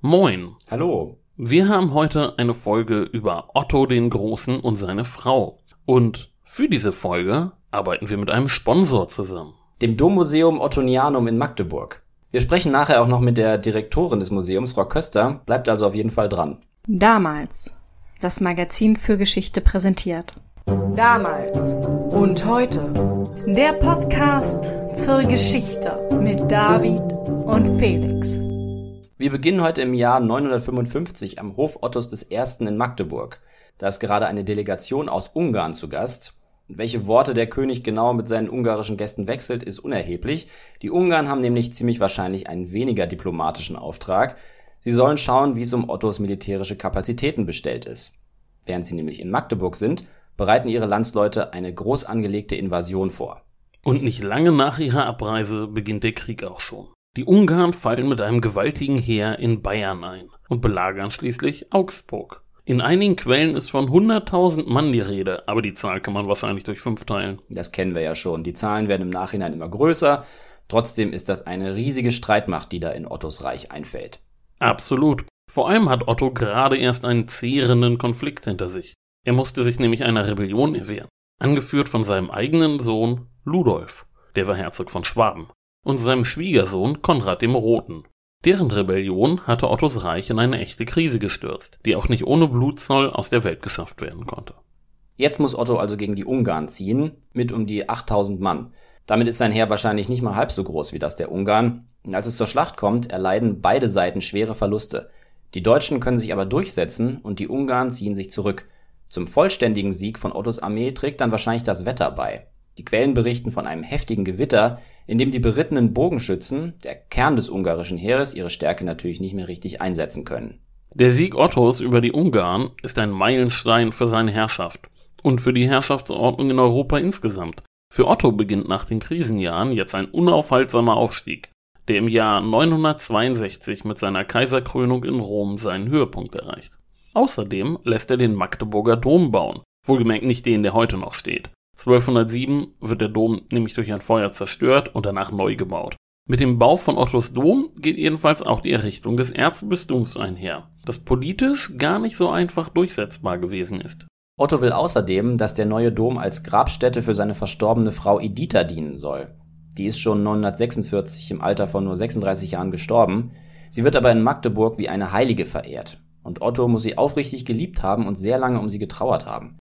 Moin. Hallo. Wir haben heute eine Folge über Otto den Großen und seine Frau. Und für diese Folge arbeiten wir mit einem Sponsor zusammen. Dem Dommuseum Ottonianum in Magdeburg. Wir sprechen nachher auch noch mit der Direktorin des Museums, Frau Köster. Bleibt also auf jeden Fall dran. Damals. Das Magazin für Geschichte präsentiert. Damals und heute. Der Podcast zur Geschichte mit David und Felix. Wir beginnen heute im Jahr 955 am Hof Ottos I. in Magdeburg. Da ist gerade eine Delegation aus Ungarn zu Gast. Und welche Worte der König genau mit seinen ungarischen Gästen wechselt, ist unerheblich. Die Ungarn haben nämlich ziemlich wahrscheinlich einen weniger diplomatischen Auftrag. Sie sollen schauen, wie es um Ottos militärische Kapazitäten bestellt ist. Während sie nämlich in Magdeburg sind, bereiten ihre Landsleute eine groß angelegte Invasion vor. Und nicht lange nach ihrer Abreise beginnt der Krieg auch schon. Die Ungarn fallen mit einem gewaltigen Heer in Bayern ein und belagern schließlich Augsburg. In einigen Quellen ist von 100.000 Mann die Rede, aber die Zahl kann man wahrscheinlich durch fünf teilen. Das kennen wir ja schon. Die Zahlen werden im Nachhinein immer größer. Trotzdem ist das eine riesige Streitmacht, die da in Ottos Reich einfällt. Absolut. Vor allem hat Otto gerade erst einen zehrenden Konflikt hinter sich. Er musste sich nämlich einer Rebellion erwehren, angeführt von seinem eigenen Sohn Ludolf, der war Herzog von Schwaben und seinem Schwiegersohn Konrad dem Roten. Deren Rebellion hatte Ottos Reich in eine echte Krise gestürzt, die auch nicht ohne Blutzoll aus der Welt geschafft werden konnte. Jetzt muss Otto also gegen die Ungarn ziehen, mit um die 8000 Mann. Damit ist sein Heer wahrscheinlich nicht mal halb so groß wie das der Ungarn. Und als es zur Schlacht kommt, erleiden beide Seiten schwere Verluste. Die Deutschen können sich aber durchsetzen und die Ungarn ziehen sich zurück. Zum vollständigen Sieg von Ottos Armee trägt dann wahrscheinlich das Wetter bei. Die Quellen berichten von einem heftigen Gewitter, in dem die berittenen Bogenschützen, der Kern des ungarischen Heeres, ihre Stärke natürlich nicht mehr richtig einsetzen können. Der Sieg Ottos über die Ungarn ist ein Meilenstein für seine Herrschaft und für die Herrschaftsordnung in Europa insgesamt. Für Otto beginnt nach den Krisenjahren jetzt ein unaufhaltsamer Aufstieg, der im Jahr 962 mit seiner Kaiserkrönung in Rom seinen Höhepunkt erreicht. Außerdem lässt er den Magdeburger Dom bauen, wohlgemerkt nicht den, der heute noch steht. 1207 wird der Dom nämlich durch ein Feuer zerstört und danach neu gebaut. Mit dem Bau von Ottos Dom geht jedenfalls auch die Errichtung des Erzbistums einher, das politisch gar nicht so einfach durchsetzbar gewesen ist. Otto will außerdem, dass der neue Dom als Grabstätte für seine verstorbene Frau Editha dienen soll. Die ist schon 946 im Alter von nur 36 Jahren gestorben. Sie wird aber in Magdeburg wie eine Heilige verehrt. Und Otto muss sie aufrichtig geliebt haben und sehr lange um sie getrauert haben.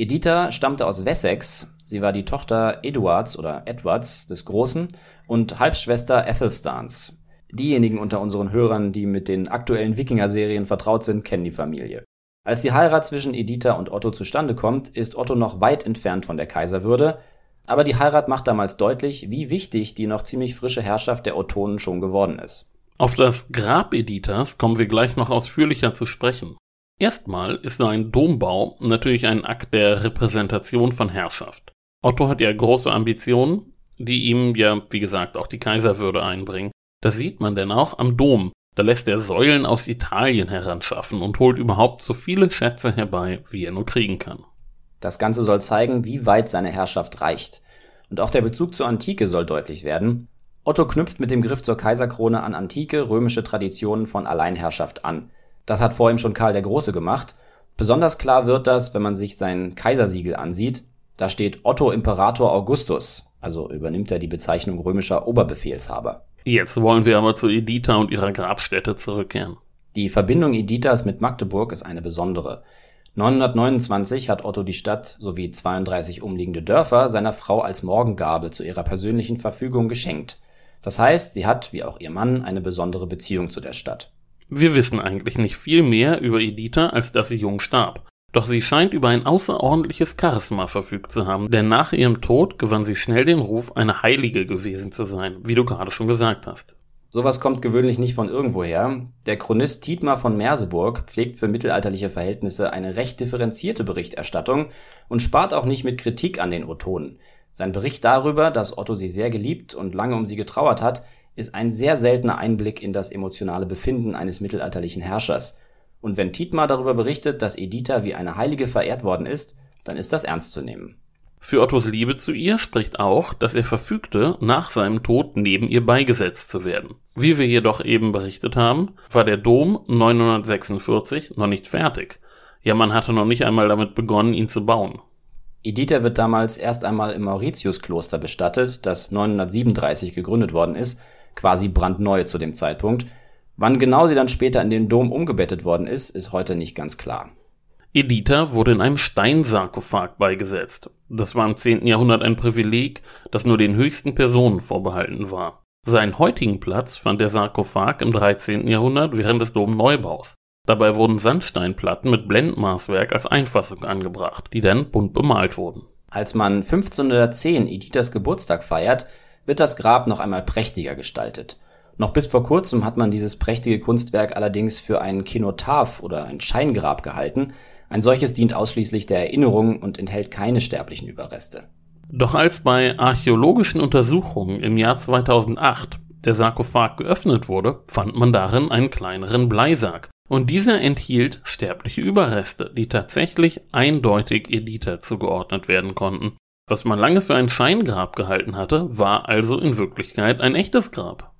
Editha stammte aus Wessex, sie war die Tochter Eduards oder Edwards des Großen und Halbschwester Ethelstans. Diejenigen unter unseren Hörern, die mit den aktuellen Wikinger-Serien vertraut sind, kennen die Familie. Als die Heirat zwischen Editha und Otto zustande kommt, ist Otto noch weit entfernt von der Kaiserwürde, aber die Heirat macht damals deutlich, wie wichtig die noch ziemlich frische Herrschaft der Ottonen schon geworden ist. Auf das Grab Edithas kommen wir gleich noch ausführlicher zu sprechen. Erstmal ist ein Dombau natürlich ein Akt der Repräsentation von Herrschaft. Otto hat ja große Ambitionen, die ihm ja, wie gesagt, auch die Kaiserwürde einbringen. Das sieht man denn auch am Dom. Da lässt er Säulen aus Italien heranschaffen und holt überhaupt so viele Schätze herbei, wie er nur kriegen kann. Das Ganze soll zeigen, wie weit seine Herrschaft reicht. Und auch der Bezug zur Antike soll deutlich werden. Otto knüpft mit dem Griff zur Kaiserkrone an antike römische Traditionen von Alleinherrschaft an. Das hat vor ihm schon Karl der Große gemacht. Besonders klar wird das, wenn man sich sein Kaisersiegel ansieht. Da steht Otto Imperator Augustus, also übernimmt er die Bezeichnung römischer Oberbefehlshaber. Jetzt wollen wir aber zu Editha und ihrer Grabstätte zurückkehren. Die Verbindung Edithas mit Magdeburg ist eine besondere. 929 hat Otto die Stadt sowie 32 umliegende Dörfer seiner Frau als Morgengabe zu ihrer persönlichen Verfügung geschenkt. Das heißt, sie hat, wie auch ihr Mann, eine besondere Beziehung zu der Stadt. Wir wissen eigentlich nicht viel mehr über Editha, als dass sie jung starb. Doch sie scheint über ein außerordentliches Charisma verfügt zu haben, denn nach ihrem Tod gewann sie schnell den Ruf, eine Heilige gewesen zu sein, wie du gerade schon gesagt hast. Sowas kommt gewöhnlich nicht von irgendwoher. Der Chronist Dietmar von Merseburg pflegt für mittelalterliche Verhältnisse eine recht differenzierte Berichterstattung und spart auch nicht mit Kritik an den Ottonen. Sein Bericht darüber, dass Otto sie sehr geliebt und lange um sie getrauert hat, ist ein sehr seltener Einblick in das emotionale Befinden eines mittelalterlichen Herrschers. Und wenn Tietmar darüber berichtet, dass Editha wie eine Heilige verehrt worden ist, dann ist das ernst zu nehmen. Für Ottos Liebe zu ihr spricht auch, dass er verfügte, nach seinem Tod neben ihr beigesetzt zu werden. Wie wir jedoch eben berichtet haben, war der Dom 946 noch nicht fertig. Ja, man hatte noch nicht einmal damit begonnen, ihn zu bauen. Editha wird damals erst einmal im Mauritiuskloster bestattet, das 937 gegründet worden ist, quasi brandneu zu dem Zeitpunkt. Wann genau sie dann später in den Dom umgebettet worden ist, ist heute nicht ganz klar. Editha wurde in einem Steinsarkophag beigesetzt. Das war im 10. Jahrhundert ein Privileg, das nur den höchsten Personen vorbehalten war. Seinen heutigen Platz fand der Sarkophag im 13. Jahrhundert während des Domneubaus. Dabei wurden Sandsteinplatten mit Blendmaßwerk als Einfassung angebracht, die dann bunt bemalt wurden. Als man 1510 Edithas Geburtstag feiert, wird das Grab noch einmal prächtiger gestaltet. Noch bis vor kurzem hat man dieses prächtige Kunstwerk allerdings für ein Kenotaph oder ein Scheingrab gehalten, ein solches dient ausschließlich der Erinnerung und enthält keine sterblichen Überreste. Doch als bei archäologischen Untersuchungen im Jahr 2008 der Sarkophag geöffnet wurde, fand man darin einen kleineren Bleisack. Und dieser enthielt sterbliche Überreste, die tatsächlich eindeutig Editha zugeordnet werden konnten. Was man lange für ein Scheingrab gehalten hatte, war also in Wirklichkeit ein echtes Grab.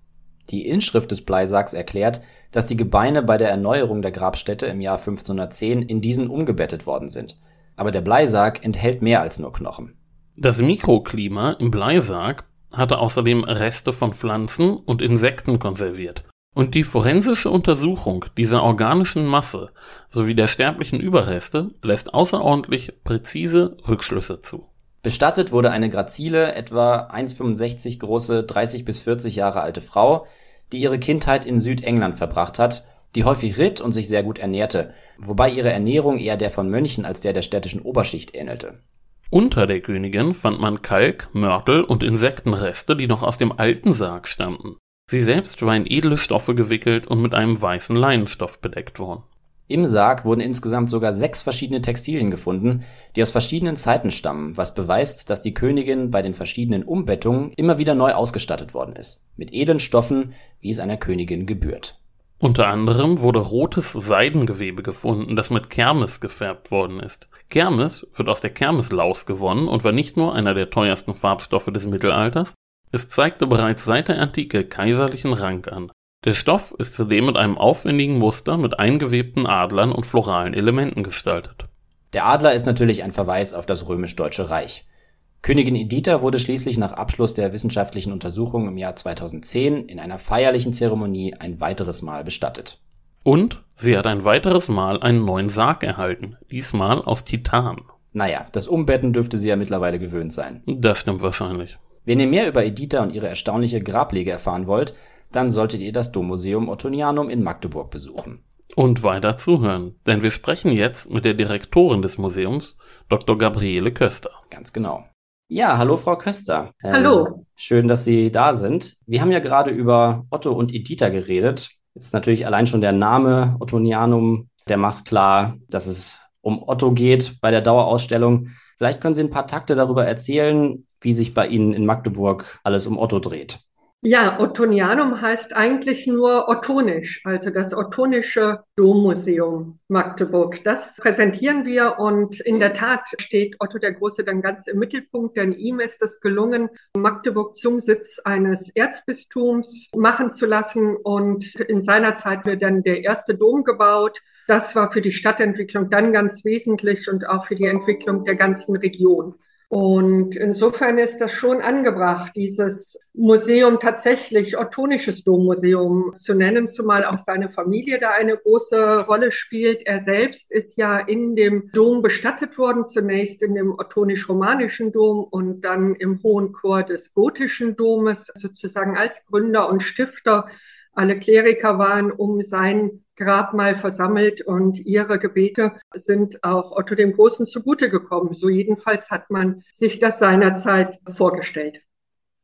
Die Inschrift des Bleisacks erklärt, dass die Gebeine bei der Erneuerung der Grabstätte im Jahr 1510 in diesen umgebettet worden sind. Aber der Bleisack enthält mehr als nur Knochen. Das Mikroklima im Bleisack hatte außerdem Reste von Pflanzen und Insekten konserviert. Und die forensische Untersuchung dieser organischen Masse sowie der sterblichen Überreste lässt außerordentlich präzise Rückschlüsse zu. Bestattet wurde eine grazile, etwa 1,65 große, 30 bis 40 Jahre alte Frau, die ihre Kindheit in Südengland verbracht hat, die häufig ritt und sich sehr gut ernährte, wobei ihre Ernährung eher der von Mönchen als der der städtischen Oberschicht ähnelte. Unter der Königin fand man Kalk, Mörtel und Insektenreste, die noch aus dem alten Sarg stammten. Sie selbst war in edle Stoffe gewickelt und mit einem weißen Leinenstoff bedeckt worden. Im Sarg wurden insgesamt sogar sechs verschiedene Textilien gefunden, die aus verschiedenen Zeiten stammen, was beweist, dass die Königin bei den verschiedenen Umbettungen immer wieder neu ausgestattet worden ist, mit edlen Stoffen, wie es einer Königin gebührt. Unter anderem wurde rotes Seidengewebe gefunden, das mit Kermes gefärbt worden ist. Kermes wird aus der Kermeslaus gewonnen und war nicht nur einer der teuersten Farbstoffe des Mittelalters, es zeigte bereits seit der Antike kaiserlichen Rang an. Der Stoff ist zudem mit einem aufwendigen Muster mit eingewebten Adlern und floralen Elementen gestaltet. Der Adler ist natürlich ein Verweis auf das römisch-deutsche Reich. Königin Editha wurde schließlich nach Abschluss der wissenschaftlichen Untersuchung im Jahr 2010 in einer feierlichen Zeremonie ein weiteres Mal bestattet. Und sie hat ein weiteres Mal einen neuen Sarg erhalten, diesmal aus Titan. Naja, das Umbetten dürfte sie ja mittlerweile gewöhnt sein. Das stimmt wahrscheinlich. Wenn ihr mehr über Editha und ihre erstaunliche Grablege erfahren wollt, dann solltet ihr das Dommuseum Ottonianum in Magdeburg besuchen. Und weiter zuhören, denn wir sprechen jetzt mit der Direktorin des Museums, Dr. Gabriele Köster. Ganz genau. Ja, hallo Frau Köster. Ähm, hallo. Schön, dass Sie da sind. Wir haben ja gerade über Otto und Editha geredet. Jetzt natürlich allein schon der Name Ottonianum, der macht klar, dass es um Otto geht bei der Dauerausstellung. Vielleicht können Sie ein paar Takte darüber erzählen, wie sich bei Ihnen in Magdeburg alles um Otto dreht. Ja, Ottonianum heißt eigentlich nur Ottonisch, also das Ottonische Dommuseum Magdeburg. Das präsentieren wir und in der Tat steht Otto der Große dann ganz im Mittelpunkt, denn ihm ist es gelungen, Magdeburg zum Sitz eines Erzbistums machen zu lassen und in seiner Zeit wird dann der erste Dom gebaut. Das war für die Stadtentwicklung dann ganz wesentlich und auch für die Entwicklung der ganzen Region. Und insofern ist das schon angebracht, dieses Museum tatsächlich Ottonisches Dommuseum zu nennen, zumal auch seine Familie da eine große Rolle spielt. Er selbst ist ja in dem Dom bestattet worden, zunächst in dem ottonisch-romanischen Dom und dann im Hohen Chor des gotischen Domes, sozusagen als Gründer und Stifter. Alle Kleriker waren um sein Grabmal versammelt und ihre Gebete sind auch Otto dem Großen zugute gekommen. So jedenfalls hat man sich das seinerzeit vorgestellt.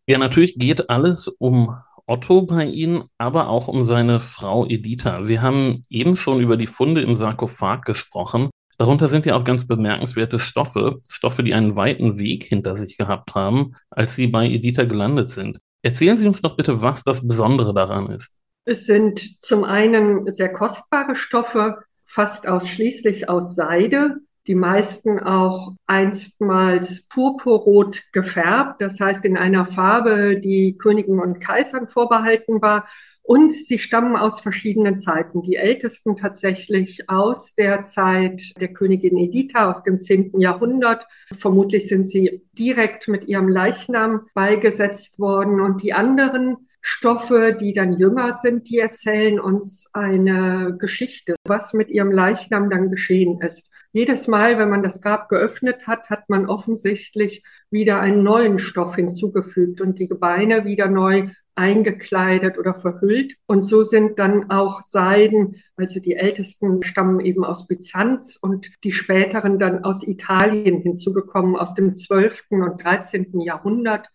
Ja, natürlich geht alles um Otto bei Ihnen, aber auch um seine Frau Editha. Wir haben eben schon über die Funde im Sarkophag gesprochen. Darunter sind ja auch ganz bemerkenswerte Stoffe, Stoffe, die einen weiten Weg hinter sich gehabt haben, als sie bei Editha gelandet sind. Erzählen Sie uns doch bitte, was das Besondere daran ist. Es sind zum einen sehr kostbare Stoffe, fast ausschließlich aus Seide. die meisten auch einstmals purpurrot gefärbt, das heißt in einer Farbe, die Königen und Kaisern vorbehalten war. Und sie stammen aus verschiedenen Zeiten. Die ältesten tatsächlich aus der Zeit der Königin Editha aus dem 10. Jahrhundert. Vermutlich sind sie direkt mit ihrem Leichnam beigesetzt worden. Und die anderen Stoffe, die dann jünger sind, die erzählen uns eine Geschichte, was mit ihrem Leichnam dann geschehen ist. Jedes Mal, wenn man das Grab geöffnet hat, hat man offensichtlich wieder einen neuen Stoff hinzugefügt und die Gebeine wieder neu eingekleidet oder verhüllt. Und so sind dann auch Seiden, also die ältesten stammen eben aus Byzanz und die späteren dann aus Italien hinzugekommen, aus dem 12. und 13. Jahrhundert.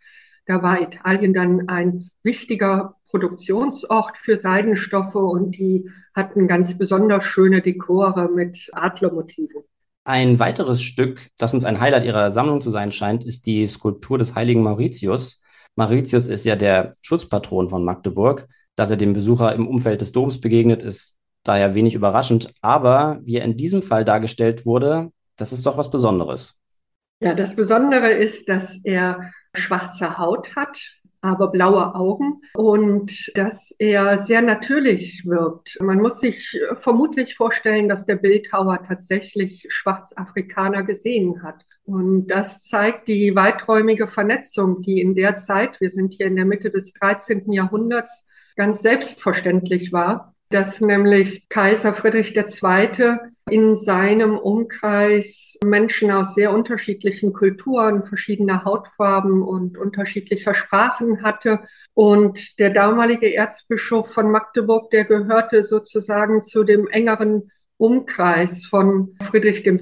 Da war Italien dann ein wichtiger Produktionsort für Seidenstoffe und die hatten ganz besonders schöne Dekore mit Adlermotiven. Ein weiteres Stück, das uns ein Highlight ihrer Sammlung zu sein scheint, ist die Skulptur des heiligen Mauritius. Mauritius ist ja der Schutzpatron von Magdeburg. Dass er dem Besucher im Umfeld des Doms begegnet, ist daher wenig überraschend. Aber wie er in diesem Fall dargestellt wurde, das ist doch was Besonderes. Ja, das Besondere ist, dass er schwarze Haut hat, aber blaue Augen und dass er sehr natürlich wirkt. Man muss sich vermutlich vorstellen, dass der Bildhauer tatsächlich Schwarzafrikaner gesehen hat. Und das zeigt die weiträumige Vernetzung, die in der Zeit, wir sind hier in der Mitte des 13. Jahrhunderts, ganz selbstverständlich war dass nämlich Kaiser Friedrich II. in seinem Umkreis Menschen aus sehr unterschiedlichen Kulturen, verschiedener Hautfarben und unterschiedlicher Sprachen hatte. Und der damalige Erzbischof von Magdeburg, der gehörte sozusagen zu dem engeren Umkreis von Friedrich II.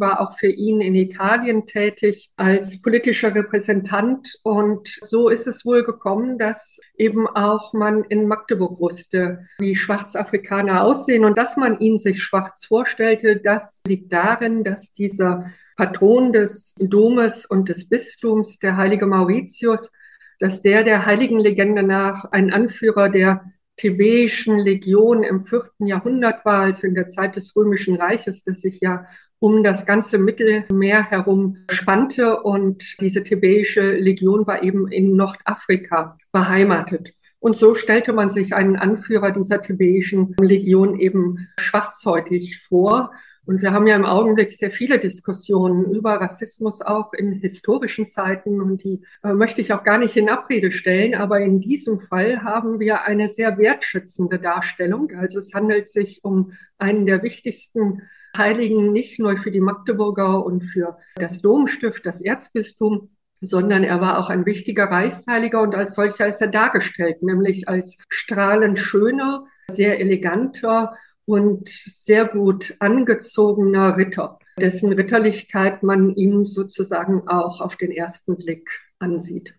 war auch für ihn in Italien tätig als politischer Repräsentant. Und so ist es wohl gekommen, dass eben auch man in Magdeburg wusste, wie Schwarzafrikaner aussehen und dass man ihnen sich schwarz vorstellte. Das liegt darin, dass dieser Patron des Domes und des Bistums, der heilige Mauritius, dass der der heiligen Legende nach ein Anführer der Thebäischen Legion im vierten Jahrhundert war, also in der Zeit des Römischen Reiches, das sich ja um das ganze Mittelmeer herum spannte. Und diese Thebäische Legion war eben in Nordafrika beheimatet. Und so stellte man sich einen Anführer dieser thebäischen Legion eben schwarzhäutig vor. Und wir haben ja im Augenblick sehr viele Diskussionen über Rassismus auch in historischen Zeiten und die äh, möchte ich auch gar nicht in Abrede stellen. Aber in diesem Fall haben wir eine sehr wertschätzende Darstellung. Also es handelt sich um einen der wichtigsten Heiligen, nicht nur für die Magdeburger und für das Domstift, das Erzbistum, sondern er war auch ein wichtiger Reichsheiliger und als solcher ist er dargestellt, nämlich als strahlend schöner, sehr eleganter, und sehr gut angezogener Ritter, dessen Ritterlichkeit man ihm sozusagen auch auf den ersten Blick ansieht.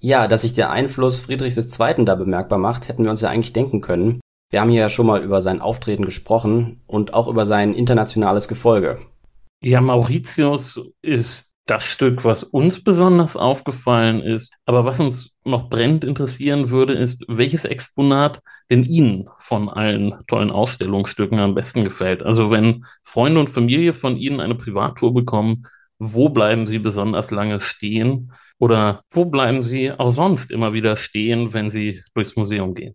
Ja, dass sich der Einfluss Friedrichs II. da bemerkbar macht, hätten wir uns ja eigentlich denken können. Wir haben hier ja schon mal über sein Auftreten gesprochen und auch über sein internationales Gefolge. Ja, Mauritius ist das Stück, was uns besonders aufgefallen ist. Aber was uns noch brennend interessieren würde, ist, welches Exponat denn Ihnen von allen tollen Ausstellungsstücken am besten gefällt. Also wenn Freunde und Familie von Ihnen eine Privattour bekommen, wo bleiben Sie besonders lange stehen? Oder wo bleiben Sie auch sonst immer wieder stehen, wenn Sie durchs Museum gehen?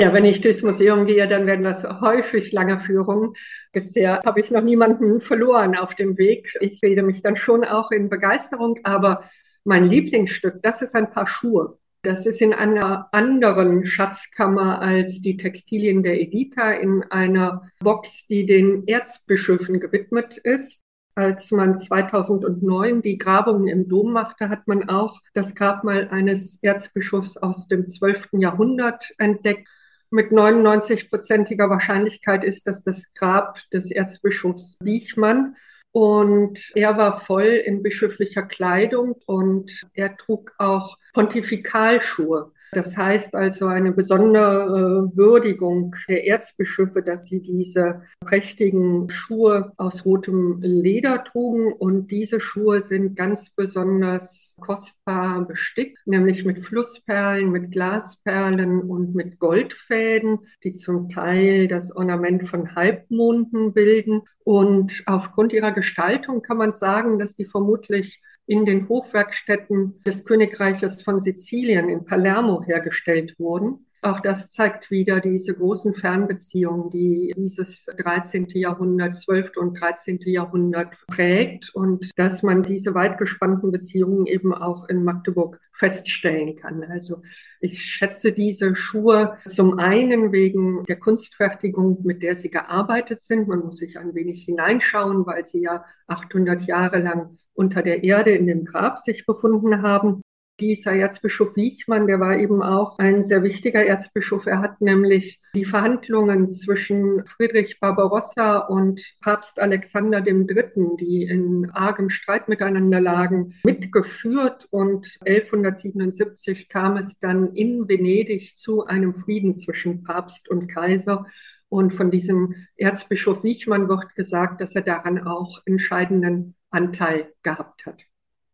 Ja, wenn ich durchs Museum gehe, dann werden das häufig lange Führungen. Bisher habe ich noch niemanden verloren auf dem Weg. Ich rede mich dann schon auch in Begeisterung, aber mein Lieblingsstück, das ist ein Paar Schuhe. Das ist in einer anderen Schatzkammer als die Textilien der Edita, in einer Box, die den Erzbischöfen gewidmet ist. Als man 2009 die Grabungen im Dom machte, hat man auch das Grabmal eines Erzbischofs aus dem 12. Jahrhundert entdeckt mit 99-prozentiger Wahrscheinlichkeit ist das das Grab des Erzbischofs Wiechmann. Und er war voll in bischöflicher Kleidung und er trug auch Pontifikalschuhe. Das heißt also eine besondere Würdigung der Erzbischöfe, dass sie diese prächtigen Schuhe aus rotem Leder trugen. Und diese Schuhe sind ganz besonders kostbar bestickt, nämlich mit Flussperlen, mit Glasperlen und mit Goldfäden, die zum Teil das Ornament von Halbmonden bilden. Und aufgrund ihrer Gestaltung kann man sagen, dass die vermutlich in den Hofwerkstätten des Königreiches von Sizilien in Palermo hergestellt wurden. Auch das zeigt wieder diese großen Fernbeziehungen, die dieses 13. Jahrhundert, 12. und 13. Jahrhundert prägt und dass man diese weit gespannten Beziehungen eben auch in Magdeburg feststellen kann. Also ich schätze diese Schuhe zum einen wegen der Kunstfertigung, mit der sie gearbeitet sind. Man muss sich ein wenig hineinschauen, weil sie ja 800 Jahre lang unter der Erde in dem Grab sich befunden haben. Dieser Erzbischof Wiechmann, der war eben auch ein sehr wichtiger Erzbischof. Er hat nämlich die Verhandlungen zwischen Friedrich Barbarossa und Papst Alexander III., die in argem Streit miteinander lagen, mitgeführt und 1177 kam es dann in Venedig zu einem Frieden zwischen Papst und Kaiser. Und von diesem Erzbischof Wiechmann wird gesagt, dass er daran auch entscheidenden Anteil gehabt hat.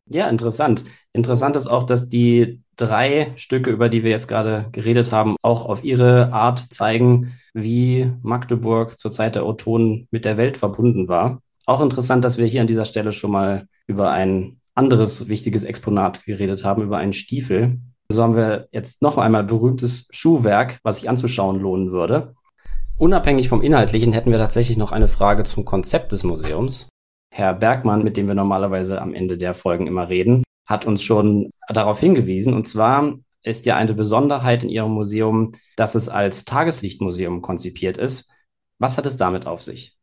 Ja, interessant. Interessant ist auch, dass die drei Stücke, über die wir jetzt gerade geredet haben, auch auf ihre Art zeigen, wie Magdeburg zur Zeit der Ottonen mit der Welt verbunden war. Auch interessant, dass wir hier an dieser Stelle schon mal über ein anderes wichtiges Exponat geredet haben, über einen Stiefel. So haben wir jetzt noch einmal berühmtes Schuhwerk, was sich anzuschauen lohnen würde. Unabhängig vom Inhaltlichen hätten wir tatsächlich noch eine Frage zum Konzept des Museums. Herr Bergmann, mit dem wir normalerweise am Ende der Folgen immer reden, hat uns schon darauf hingewiesen. Und zwar ist ja eine Besonderheit in Ihrem Museum, dass es als Tageslichtmuseum konzipiert ist. Was hat es damit auf sich?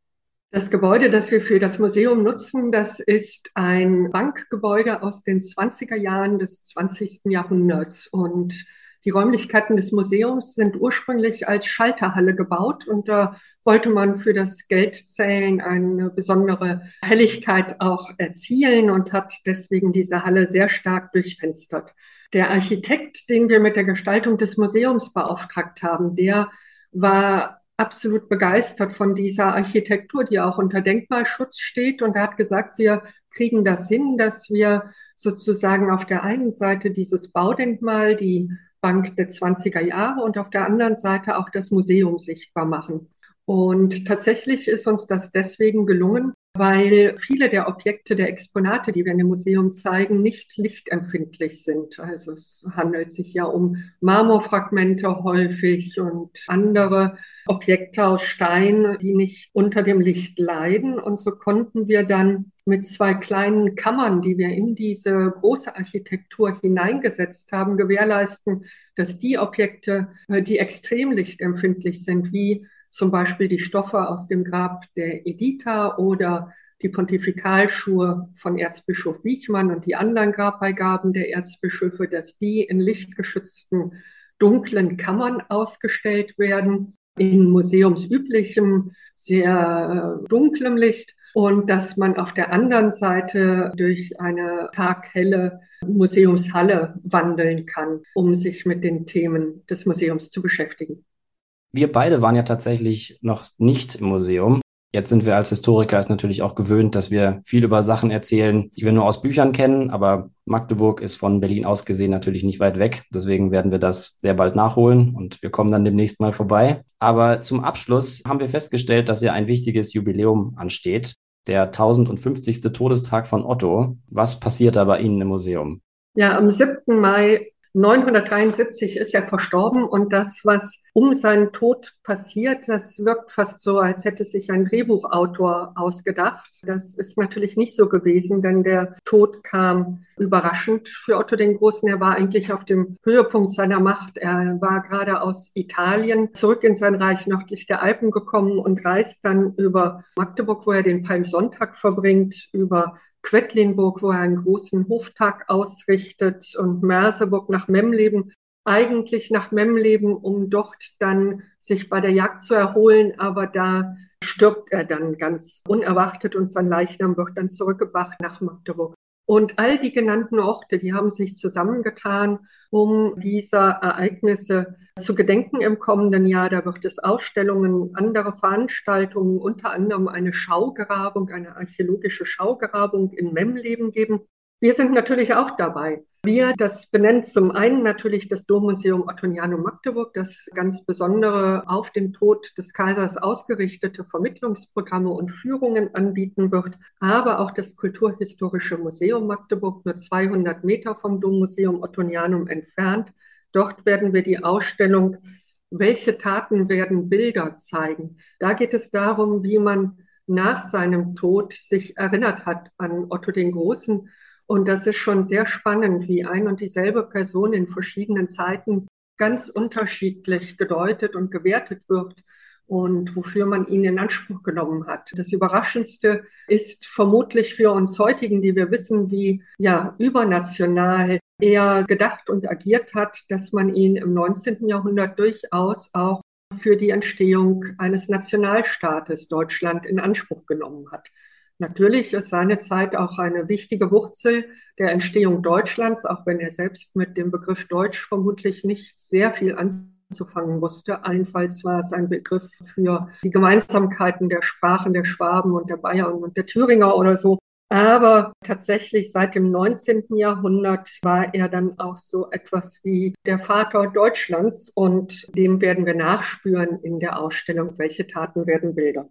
Das Gebäude, das wir für das Museum nutzen, das ist ein Bankgebäude aus den 20er Jahren des 20. Jahrhunderts. Und die Räumlichkeiten des Museums sind ursprünglich als Schalterhalle gebaut da wollte man für das Geldzählen eine besondere Helligkeit auch erzielen und hat deswegen diese Halle sehr stark durchfenstert. Der Architekt, den wir mit der Gestaltung des Museums beauftragt haben, der war absolut begeistert von dieser Architektur, die auch unter Denkmalschutz steht. Und er hat gesagt, wir kriegen das hin, dass wir sozusagen auf der einen Seite dieses Baudenkmal, die Bank der 20er Jahre und auf der anderen Seite auch das Museum sichtbar machen. Und tatsächlich ist uns das deswegen gelungen, weil viele der Objekte, der Exponate, die wir in dem Museum zeigen, nicht lichtempfindlich sind. Also es handelt sich ja um Marmorfragmente häufig und andere Objekte aus Stein, die nicht unter dem Licht leiden. Und so konnten wir dann mit zwei kleinen Kammern, die wir in diese große Architektur hineingesetzt haben, gewährleisten, dass die Objekte, äh, die extrem lichtempfindlich sind, wie zum Beispiel die Stoffe aus dem Grab der Editha oder die Pontifikalschuhe von Erzbischof Wiechmann und die anderen Grabbeigaben der Erzbischöfe, dass die in lichtgeschützten dunklen Kammern ausgestellt werden, in museumsüblichem, sehr äh, dunklem Licht und dass man auf der anderen Seite durch eine taghelle Museumshalle wandeln kann, um sich mit den Themen des Museums zu beschäftigen. Wir beide waren ja tatsächlich noch nicht im Museum. Jetzt sind wir als Historiker es natürlich auch gewöhnt, dass wir viel über Sachen erzählen, die wir nur aus Büchern kennen. Aber Magdeburg ist von Berlin aus gesehen natürlich nicht weit weg. Deswegen werden wir das sehr bald nachholen und wir kommen dann demnächst mal vorbei. Aber zum Abschluss haben wir festgestellt, dass ja ein wichtiges Jubiläum ansteht. Der 1050. Todestag von Otto. Was passiert da bei Ihnen im Museum? Ja, am 7. Mai 973 ist er verstorben und das, was um seinen Tod passiert, das wirkt fast so, als hätte sich ein Drehbuchautor ausgedacht. Das ist natürlich nicht so gewesen, denn der Tod kam überraschend für Otto den Großen. Er war eigentlich auf dem Höhepunkt seiner Macht. Er war gerade aus Italien zurück in sein Reich nördlich der Alpen gekommen und reist dann über Magdeburg, wo er den Palmsonntag verbringt, über Quedlinburg, wo er einen großen Hoftag ausrichtet und Merseburg nach Memleben, eigentlich nach Memleben, um dort dann sich bei der Jagd zu erholen, aber da stirbt er dann ganz unerwartet und sein Leichnam wird dann zurückgebracht nach Magdeburg. Und all die genannten Orte, die haben sich zusammengetan, um dieser Ereignisse zu gedenken im kommenden Jahr. Da wird es Ausstellungen, andere Veranstaltungen, unter anderem eine Schaugrabung, eine archäologische Schaugrabung in Memleben geben. Wir sind natürlich auch dabei. Wir, das benennt zum einen natürlich das Dommuseum Ottonianum Magdeburg, das ganz besondere auf den Tod des Kaisers ausgerichtete Vermittlungsprogramme und Führungen anbieten wird, aber auch das Kulturhistorische Museum Magdeburg, nur 200 Meter vom Dommuseum Ottonianum entfernt. Dort werden wir die Ausstellung Welche Taten werden Bilder zeigen? Da geht es darum, wie man nach seinem Tod sich erinnert hat an Otto den Großen und das ist schon sehr spannend, wie ein und dieselbe Person in verschiedenen Zeiten ganz unterschiedlich gedeutet und gewertet wird und wofür man ihn in Anspruch genommen hat. Das Überraschendste ist vermutlich für uns heutigen, die wir wissen, wie ja übernational er gedacht und agiert hat, dass man ihn im 19. Jahrhundert durchaus auch für die Entstehung eines Nationalstaates Deutschland in Anspruch genommen hat. Natürlich ist seine Zeit auch eine wichtige Wurzel der Entstehung Deutschlands, auch wenn er selbst mit dem Begriff Deutsch vermutlich nicht sehr viel anzufangen wusste. Allenfalls war es ein Begriff für die Gemeinsamkeiten der Sprachen der Schwaben und der Bayern und der Thüringer oder so. Aber tatsächlich seit dem 19. Jahrhundert war er dann auch so etwas wie der Vater Deutschlands und dem werden wir nachspüren in der Ausstellung, welche Taten werden Bilder.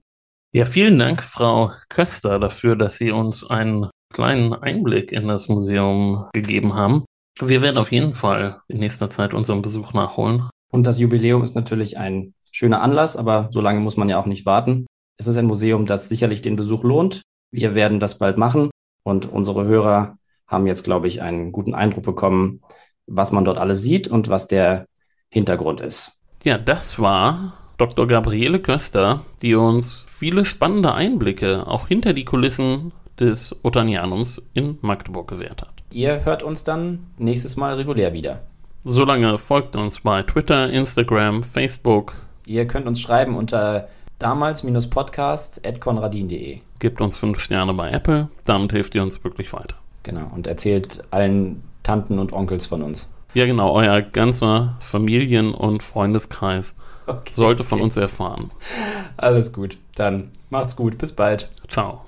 Ja, vielen Dank, Frau Köster, dafür, dass Sie uns einen kleinen Einblick in das Museum gegeben haben. Wir werden auf jeden Fall in nächster Zeit unseren Besuch nachholen. Und das Jubiläum ist natürlich ein schöner Anlass, aber so lange muss man ja auch nicht warten. Es ist ein Museum, das sicherlich den Besuch lohnt. Wir werden das bald machen und unsere Hörer haben jetzt, glaube ich, einen guten Eindruck bekommen, was man dort alles sieht und was der Hintergrund ist. Ja, das war Dr. Gabriele Köster, die uns viele spannende Einblicke auch hinter die Kulissen des Otanianums in Magdeburg gewährt hat. Ihr hört uns dann nächstes Mal regulär wieder. Solange folgt uns bei Twitter, Instagram, Facebook. Ihr könnt uns schreiben unter damals-podcast.konradin.de. Gebt uns fünf Sterne bei Apple, damit hilft ihr uns wirklich weiter. Genau, und erzählt allen Tanten und Onkels von uns. Ja, genau, euer ganzer Familien- und Freundeskreis okay, sollte von uns erfahren. Alles gut. Dann macht's gut. Bis bald. Ciao.